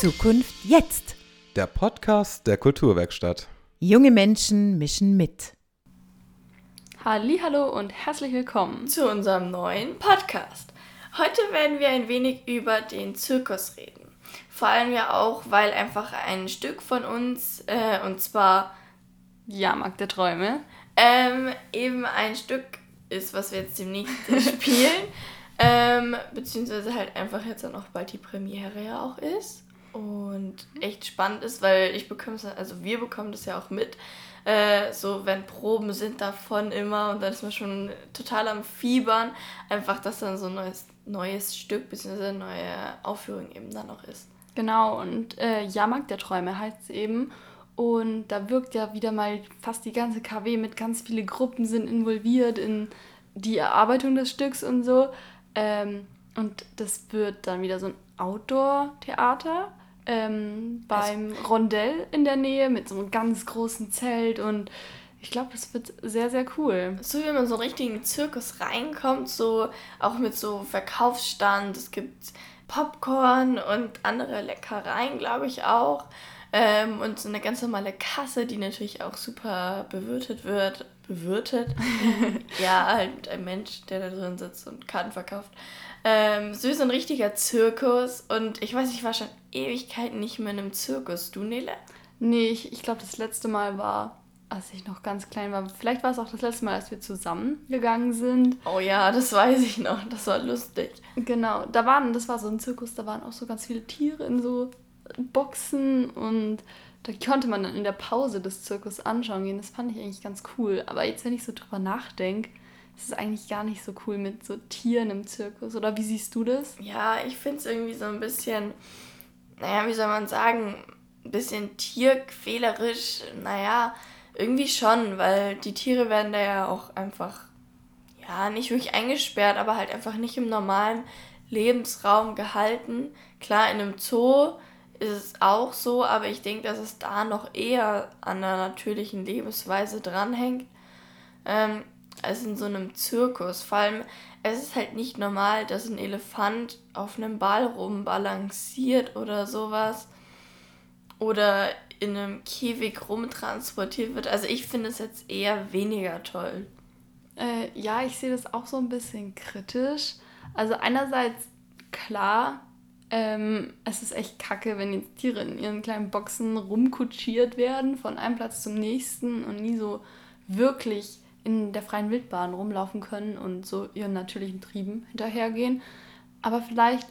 Zukunft jetzt. Der Podcast der Kulturwerkstatt. Junge Menschen mischen mit. Hallo und herzlich willkommen zu unserem neuen Podcast. Heute werden wir ein wenig über den Zirkus reden. Vor allem ja auch, weil einfach ein Stück von uns, äh, und zwar Jahrmarkt der Träume, ähm, eben ein Stück ist, was wir jetzt demnächst spielen. Ähm, beziehungsweise halt einfach jetzt dann auch bald die Premiere ja auch ist. Und echt spannend ist, weil ich bekomme es, also wir bekommen das ja auch mit. Äh, so, wenn Proben sind davon immer und dann ist man schon total am Fiebern. Einfach, dass dann so ein neues, neues Stück bzw. eine neue Aufführung eben dann auch ist. Genau, und äh, Jahrmarkt der Träume heißt es eben. Und da wirkt ja wieder mal fast die ganze KW mit, ganz viele Gruppen sind involviert in die Erarbeitung des Stücks und so. Ähm, und das wird dann wieder so ein Outdoor-Theater ähm, beim also, Rondell in der Nähe mit so einem ganz großen Zelt und ich glaube, das wird sehr, sehr cool. So wie man so richtig in den Zirkus reinkommt, so auch mit so Verkaufsstand. Es gibt Popcorn und andere Leckereien, glaube ich auch. Ähm, und so eine ganz normale Kasse, die natürlich auch super bewirtet wird. Bewirtet? ja, halt ein Mensch, der da drin sitzt und Karten verkauft. Ähm, ist ein richtiger Zirkus. Und ich weiß, ich war schon Ewigkeiten nicht mehr in einem Zirkus. Du, Nele? Nee, ich, ich glaube, das letzte Mal war, als ich noch ganz klein war. Vielleicht war es auch das letzte Mal, als wir zusammen gegangen sind. Oh ja, das weiß ich noch. Das war lustig. Genau, da waren, das war so ein Zirkus, da waren auch so ganz viele Tiere in so Boxen und da konnte man dann in der Pause des Zirkus anschauen gehen. Das fand ich eigentlich ganz cool. Aber jetzt, wenn ich so drüber nachdenke, ist es eigentlich gar nicht so cool mit so Tieren im Zirkus. Oder wie siehst du das? Ja, ich finde es irgendwie so ein bisschen, naja, wie soll man sagen, ein bisschen tierquälerisch. Naja, irgendwie schon, weil die Tiere werden da ja auch einfach, ja, nicht wirklich eingesperrt, aber halt einfach nicht im normalen Lebensraum gehalten. Klar, in einem Zoo ist es auch so, aber ich denke, dass es da noch eher an der natürlichen Lebensweise dranhängt, ähm, als in so einem Zirkus. Vor allem, es ist halt nicht normal, dass ein Elefant auf einem Ball rumbalanciert oder sowas. Oder in einem Käfig rumtransportiert wird. Also ich finde es jetzt eher weniger toll. Äh, ja, ich sehe das auch so ein bisschen kritisch. Also einerseits klar, ähm, es ist echt kacke, wenn jetzt Tiere in ihren kleinen Boxen rumkutschiert werden von einem Platz zum nächsten und nie so wirklich in der freien Wildbahn rumlaufen können und so ihren natürlichen Trieben hinterhergehen. Aber vielleicht,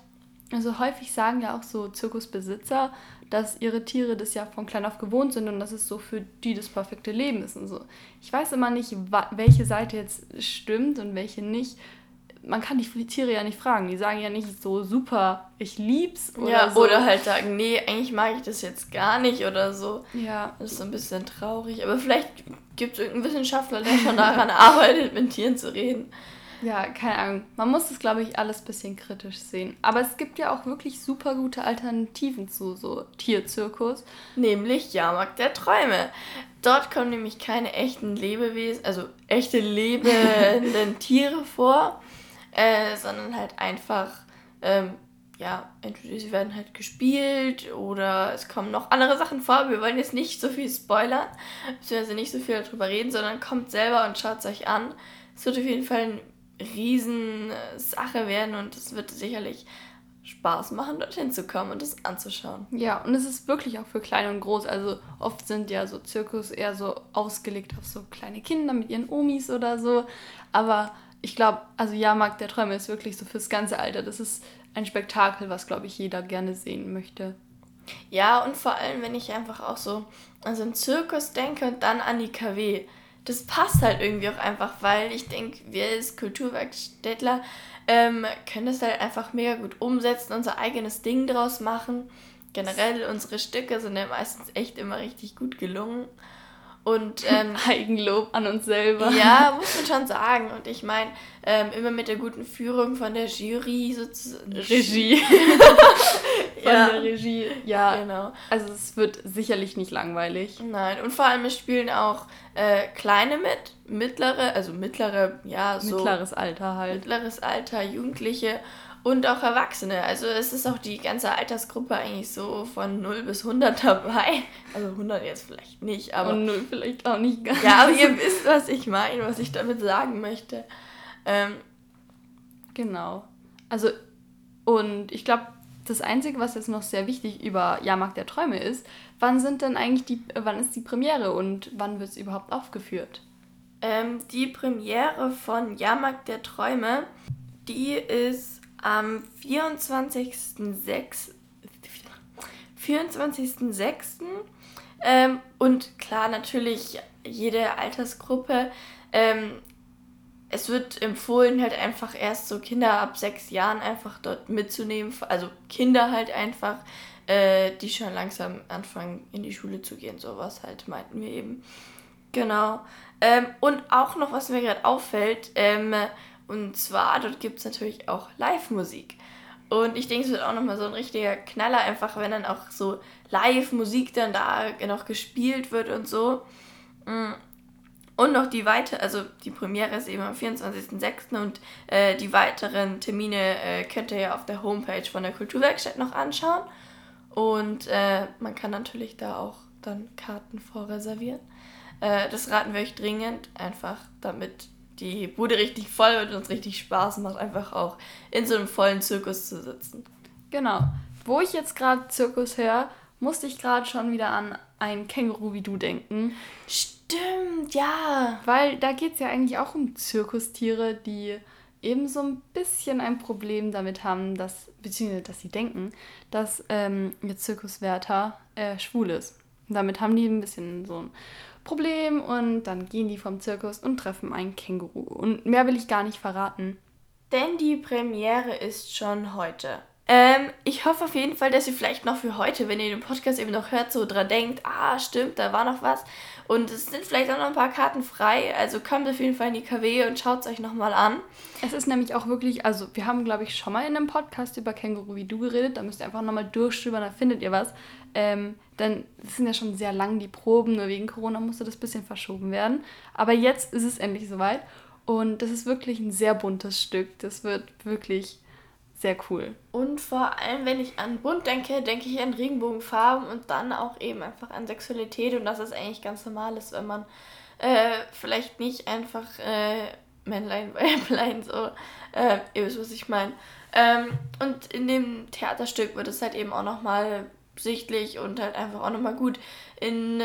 also häufig sagen ja auch so Zirkusbesitzer, dass ihre Tiere das ja von klein auf gewohnt sind und dass es so für die das perfekte Leben ist und so. Ich weiß immer nicht, welche Seite jetzt stimmt und welche nicht man kann die Tiere ja nicht fragen. Die sagen ja nicht so super, ich lieb's oder ja, so. Oder halt sagen, nee, eigentlich mag ich das jetzt gar nicht oder so. Ja. Das ist so ein bisschen traurig. Aber vielleicht gibt es irgendeinen Wissenschaftler, der schon daran arbeitet, mit Tieren zu reden. Ja, keine Ahnung. Man muss das, glaube ich, alles ein bisschen kritisch sehen. Aber es gibt ja auch wirklich super gute Alternativen zu so Tierzirkus. Nämlich Jahrmarkt der Träume. Dort kommen nämlich keine echten Lebewesen, also echte lebenden Tiere vor, äh, sondern halt einfach, ähm, ja, entweder sie werden halt gespielt oder es kommen noch andere Sachen vor. Wir wollen jetzt nicht so viel spoilern, beziehungsweise nicht so viel darüber reden, sondern kommt selber und schaut es euch an. Es wird auf jeden Fall eine Riesensache werden und es wird sicherlich Spaß machen, dorthin zu kommen und es anzuschauen. Ja, und es ist wirklich auch für klein und groß. Also oft sind ja so Zirkus eher so ausgelegt auf so kleine Kinder mit ihren Omis oder so. Aber ich glaube, also Jahrmarkt der Träume ist wirklich so fürs ganze Alter. Das ist ein Spektakel, was, glaube ich, jeder gerne sehen möchte. Ja, und vor allem, wenn ich einfach auch so an so einen Zirkus denke und dann an die KW. Das passt halt irgendwie auch einfach, weil ich denke, wir als Kulturwerkstättler ähm, können das halt einfach mega gut umsetzen, unser eigenes Ding draus machen. Generell, unsere Stücke sind ja meistens echt immer richtig gut gelungen. Und ähm, Eigenlob an uns selber. Ja, muss man schon sagen. Und ich meine, ähm, immer mit der guten Führung von der Jury sozusagen. Regie. von ja. der Regie. Ja, genau. Also es wird sicherlich nicht langweilig. Nein, und vor allem es spielen auch äh, kleine mit, mittlere, also mittlere, ja, so. Mittleres Alter halt. Mittleres Alter, Jugendliche Und auch Erwachsene. Also es ist auch die ganze Altersgruppe eigentlich so von 0 bis 100 dabei. Also 100 jetzt vielleicht nicht, aber... Und 0 vielleicht auch nicht ganz. Ja, aber ihr wisst, was ich meine, was ich damit sagen möchte. Ähm, Genau. Also, und ich glaube, das Einzige, was jetzt noch sehr wichtig über Jahrmarkt der Träume ist, wann sind denn eigentlich die, wann ist die Premiere und wann wird es überhaupt aufgeführt? ähm, die Premiere von Jahrmarkt der Träume, die ist am 24.06. 24.06. Ähm, und klar, natürlich jede Altersgruppe. Ähm, es wird empfohlen, halt einfach erst so Kinder ab sechs Jahren einfach dort mitzunehmen. Also Kinder halt einfach, äh, die schon langsam anfangen in die Schule zu gehen. Sowas halt meinten wir eben. Genau. Ähm, und auch noch, was mir gerade auffällt, ähm, und zwar, dort gibt es natürlich auch Live-Musik. Und ich denke, es wird auch nochmal so ein richtiger Knaller, einfach wenn dann auch so Live-Musik dann da noch gespielt wird und so. Mm. Und noch die weitere, also die Premiere ist eben am 24.06. und äh, die weiteren Termine äh, könnt ihr ja auf der Homepage von der Kulturwerkstatt noch anschauen. Und äh, man kann natürlich da auch dann Karten vorreservieren. Äh, das raten wir euch dringend, einfach damit die Bude richtig voll wird und uns richtig Spaß macht, einfach auch in so einem vollen Zirkus zu sitzen. Genau. Wo ich jetzt gerade Zirkus höre, musste ich gerade schon wieder an ein Känguru wie du denken. Stimmt, ja. Weil da geht es ja eigentlich auch um Zirkustiere, die eben so ein bisschen ein Problem damit haben, dass, beziehungsweise dass sie denken, dass ähm, ihr Zirkuswärter äh, schwul ist. Damit haben die ein bisschen so ein Problem und dann gehen die vom Zirkus und treffen ein Känguru. Und mehr will ich gar nicht verraten. Denn die Premiere ist schon heute. Ähm, ich hoffe auf jeden Fall, dass ihr vielleicht noch für heute, wenn ihr den Podcast eben noch hört, so dran denkt, ah, stimmt, da war noch was. Und es sind vielleicht auch noch ein paar Karten frei. Also kommt auf jeden Fall in die KW und schaut es euch nochmal an. Es ist nämlich auch wirklich, also wir haben, glaube ich, schon mal in einem Podcast über Känguru wie du geredet. Da müsst ihr einfach nochmal durchstöbern, da findet ihr was. Ähm, denn es sind ja schon sehr lang die Proben, nur wegen Corona musste das bisschen verschoben werden. Aber jetzt ist es endlich soweit. Und das ist wirklich ein sehr buntes Stück. Das wird wirklich sehr cool. Und vor allem, wenn ich an bunt denke, denke ich an Regenbogenfarben und dann auch eben einfach an Sexualität und dass es eigentlich ganz normal ist, wenn man äh, vielleicht nicht einfach äh, Männlein, Weiblein so, äh, ihr wisst, was ich meine. Ähm, und in dem Theaterstück wird es halt eben auch nochmal sichtlich und halt einfach auch nochmal gut in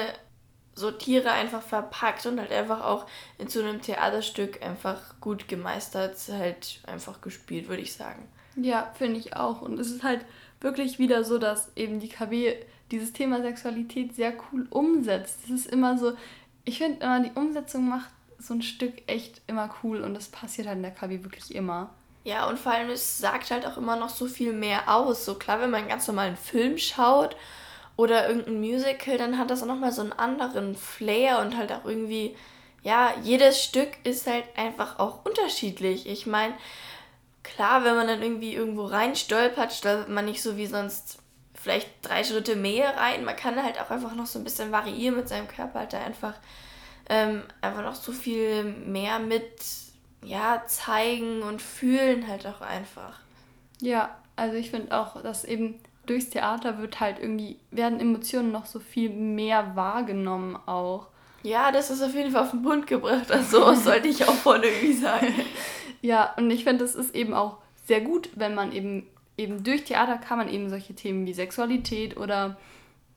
so Tiere einfach verpackt und halt einfach auch in so einem Theaterstück einfach gut gemeistert, halt einfach gespielt, würde ich sagen. Ja, finde ich auch. Und es ist halt wirklich wieder so, dass eben die KW dieses Thema Sexualität sehr cool umsetzt. Es ist immer so, ich finde immer, die Umsetzung macht so ein Stück echt immer cool und das passiert halt in der KW wirklich immer. Ja, und vor allem, es sagt halt auch immer noch so viel mehr aus. So klar, wenn man einen ganz normalen Film schaut oder irgendein Musical, dann hat das auch nochmal so einen anderen Flair und halt auch irgendwie, ja, jedes Stück ist halt einfach auch unterschiedlich. Ich meine, klar, wenn man dann irgendwie irgendwo rein stolpert, stolpert man nicht so wie sonst vielleicht drei Schritte mehr rein. Man kann halt auch einfach noch so ein bisschen variieren mit seinem Körper, halt da einfach, ähm, einfach noch so viel mehr mit ja, zeigen und fühlen halt auch einfach. Ja, also ich finde auch, dass eben durchs Theater wird halt irgendwie, werden Emotionen noch so viel mehr wahrgenommen auch. Ja, das ist auf jeden Fall auf den Punkt gebracht. Also sollte ich auch voll irgendwie sagen. ja, und ich finde, es ist eben auch sehr gut, wenn man eben, eben durch Theater kann man eben solche Themen wie Sexualität oder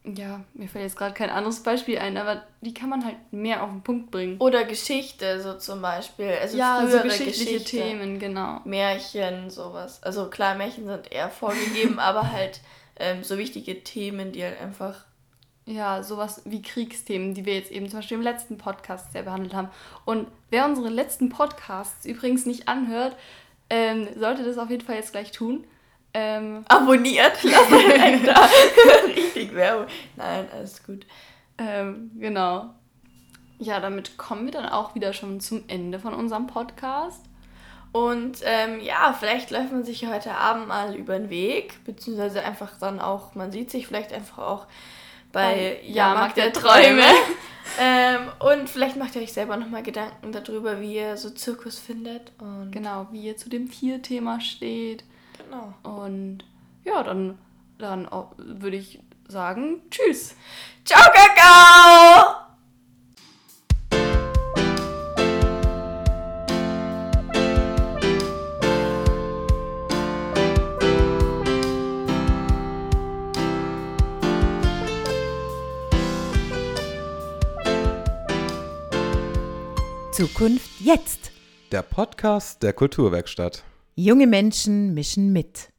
ja, mir fällt jetzt gerade kein anderes Beispiel ein, aber die kann man halt mehr auf den Punkt bringen. Oder Geschichte, so zum Beispiel. Also ja, so geschichtliche Geschichte, Themen, genau. Märchen, sowas. Also klar, Märchen sind eher vorgegeben, aber halt ähm, so wichtige Themen, die halt einfach. Ja, sowas wie Kriegsthemen, die wir jetzt eben zum Beispiel im letzten Podcast sehr behandelt haben. Und wer unsere letzten Podcasts übrigens nicht anhört, ähm, sollte das auf jeden Fall jetzt gleich tun. Ähm, Abonniert, lasst ein da. Richtig Werbung. Nein, alles gut. Ähm, genau. Ja, damit kommen wir dann auch wieder schon zum Ende von unserem Podcast. Und ähm, ja, vielleicht läuft man sich heute Abend mal über den Weg, beziehungsweise einfach dann auch, man sieht sich vielleicht einfach auch bei Jahrmarkt der, der Träume. ähm, und vielleicht macht ihr euch selber nochmal Gedanken darüber, wie ihr so Zirkus findet. Und genau, wie ihr zu dem Tierthema steht. Genau. Und ja, dann, dann würde ich sagen, tschüss. Ciao, Kakao! Zukunft jetzt. Der Podcast der Kulturwerkstatt. Junge Menschen mischen mit.